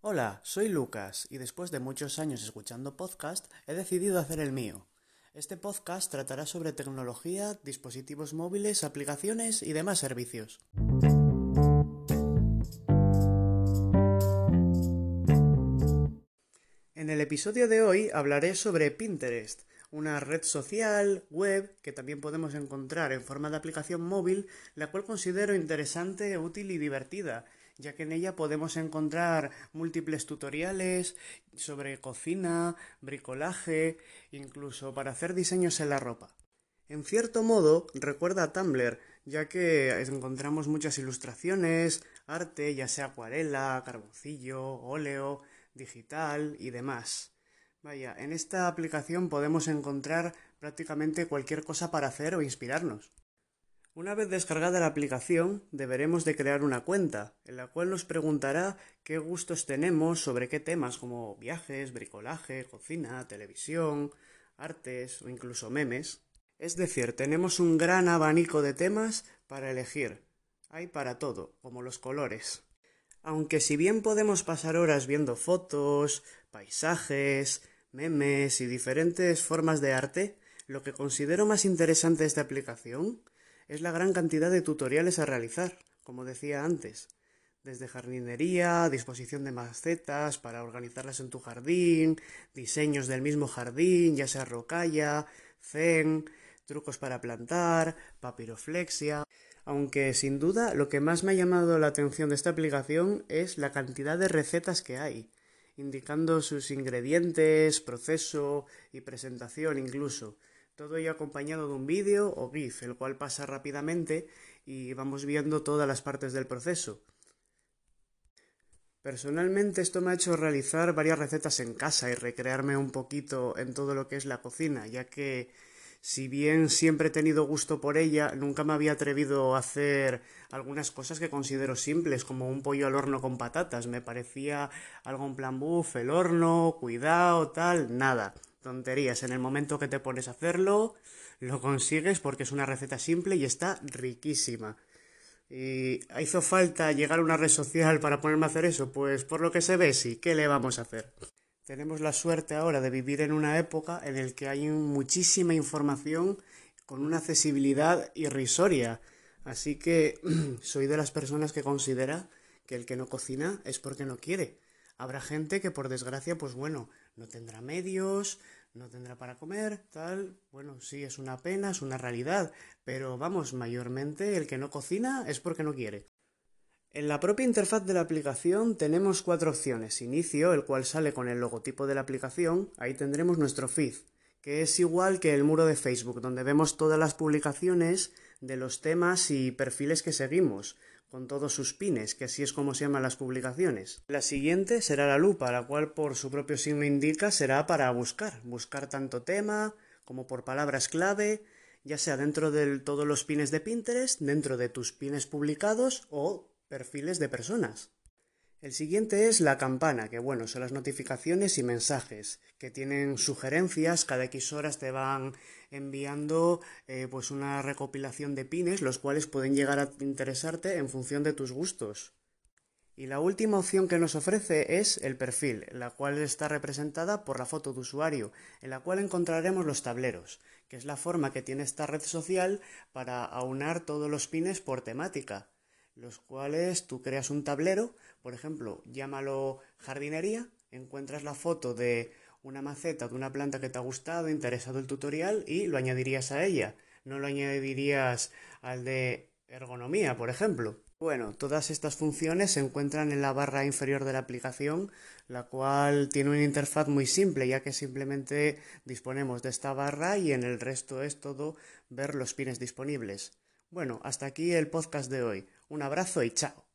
Hola, soy Lucas y después de muchos años escuchando podcast he decidido hacer el mío. Este podcast tratará sobre tecnología, dispositivos móviles, aplicaciones y demás servicios. En el episodio de hoy hablaré sobre Pinterest, una red social, web, que también podemos encontrar en forma de aplicación móvil, la cual considero interesante, útil y divertida, ya que en ella podemos encontrar múltiples tutoriales sobre cocina, bricolaje, incluso para hacer diseños en la ropa. En cierto modo, recuerda a Tumblr, ya que encontramos muchas ilustraciones, arte, ya sea acuarela, carboncillo, óleo, digital y demás. Vaya, en esta aplicación podemos encontrar prácticamente cualquier cosa para hacer o inspirarnos. Una vez descargada la aplicación, deberemos de crear una cuenta, en la cual nos preguntará qué gustos tenemos sobre qué temas como viajes, bricolaje, cocina, televisión, artes o incluso memes. Es decir, tenemos un gran abanico de temas para elegir. Hay para todo, como los colores. Aunque si bien podemos pasar horas viendo fotos, paisajes, memes y diferentes formas de arte, lo que considero más interesante de esta aplicación es la gran cantidad de tutoriales a realizar, como decía antes, desde jardinería, disposición de macetas para organizarlas en tu jardín, diseños del mismo jardín, ya sea rocalla, zen, trucos para plantar, papiroflexia. Aunque sin duda lo que más me ha llamado la atención de esta aplicación es la cantidad de recetas que hay, indicando sus ingredientes, proceso y presentación incluso. Todo ello acompañado de un vídeo o GIF, el cual pasa rápidamente y vamos viendo todas las partes del proceso. Personalmente esto me ha hecho realizar varias recetas en casa y recrearme un poquito en todo lo que es la cocina, ya que si bien siempre he tenido gusto por ella, nunca me había atrevido a hacer algunas cosas que considero simples, como un pollo al horno con patatas. Me parecía algo en plan buff, el horno, cuidado, tal, nada. Tonterías. En el momento que te pones a hacerlo, lo consigues porque es una receta simple y está riquísima. ¿Y hizo falta llegar a una red social para ponerme a hacer eso? Pues por lo que se ve, sí. ¿Qué le vamos a hacer? Tenemos la suerte ahora de vivir en una época en la que hay muchísima información con una accesibilidad irrisoria. Así que soy de las personas que considera que el que no cocina es porque no quiere. Habrá gente que por desgracia, pues bueno, no tendrá medios, no tendrá para comer, tal. Bueno, sí, es una pena, es una realidad, pero vamos, mayormente el que no cocina es porque no quiere. En la propia interfaz de la aplicación tenemos cuatro opciones. Inicio, el cual sale con el logotipo de la aplicación. Ahí tendremos nuestro feed, que es igual que el muro de Facebook, donde vemos todas las publicaciones de los temas y perfiles que seguimos, con todos sus pines, que así es como se llaman las publicaciones. La siguiente será la lupa, la cual por su propio signo indica será para buscar, buscar tanto tema como por palabras clave, ya sea dentro de todos los pines de Pinterest, dentro de tus pines publicados o perfiles de personas. El siguiente es la campana, que bueno, son las notificaciones y mensajes, que tienen sugerencias, cada X horas te van enviando eh, pues una recopilación de pines, los cuales pueden llegar a interesarte en función de tus gustos. Y la última opción que nos ofrece es el perfil, la cual está representada por la foto de usuario, en la cual encontraremos los tableros, que es la forma que tiene esta red social para aunar todos los pines por temática los cuales tú creas un tablero, por ejemplo, llámalo jardinería, encuentras la foto de una maceta de una planta que te ha gustado, interesado el tutorial y lo añadirías a ella. No lo añadirías al de ergonomía, por ejemplo. Bueno, todas estas funciones se encuentran en la barra inferior de la aplicación, la cual tiene una interfaz muy simple, ya que simplemente disponemos de esta barra y en el resto es todo ver los pines disponibles. Bueno, hasta aquí el podcast de hoy. Un abrazo y chao.